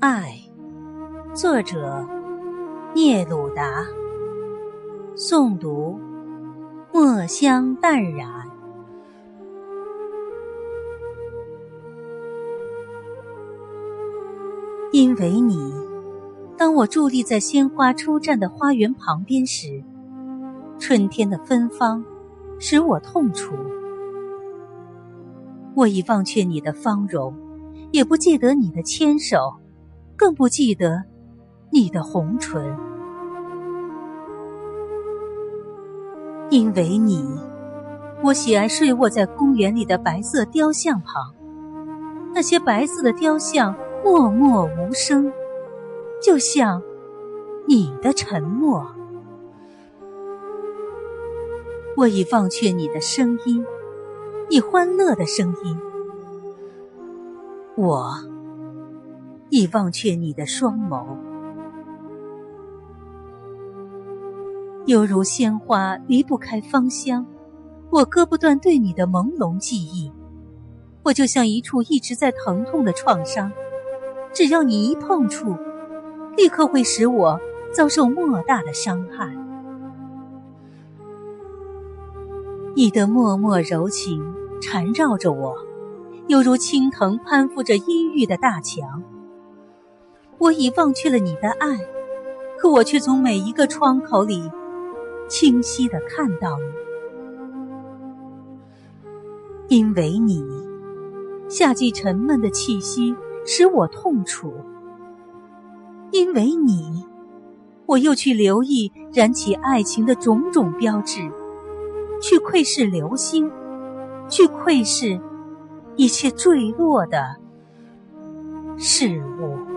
爱作者聂鲁达诵读墨香淡染因为你当我伫立在鲜花初绽的花园旁边时春天的芬芳使我痛楚。我已忘却你的芳容，也不记得你的牵手，更不记得你的红唇。因为你，我喜爱睡卧在公园里的白色雕像旁。那些白色的雕像默默无声，就像你的沉默。我已忘却你的声音。你欢乐的声音，我已忘却你的双眸，犹如鲜花离不开芳香，我割不断对你的朦胧记忆。我就像一处一直在疼痛的创伤，只要你一碰触，立刻会使我遭受莫大的伤害。你的脉脉柔情缠绕着我，犹如青藤攀附着阴郁的大墙。我已忘却了你的爱，可我却从每一个窗口里清晰的看到你。因为你，夏季沉闷的气息使我痛楚；因为你，我又去留意燃起爱情的种种标志。去窥视流星，去窥视一切坠落的事物。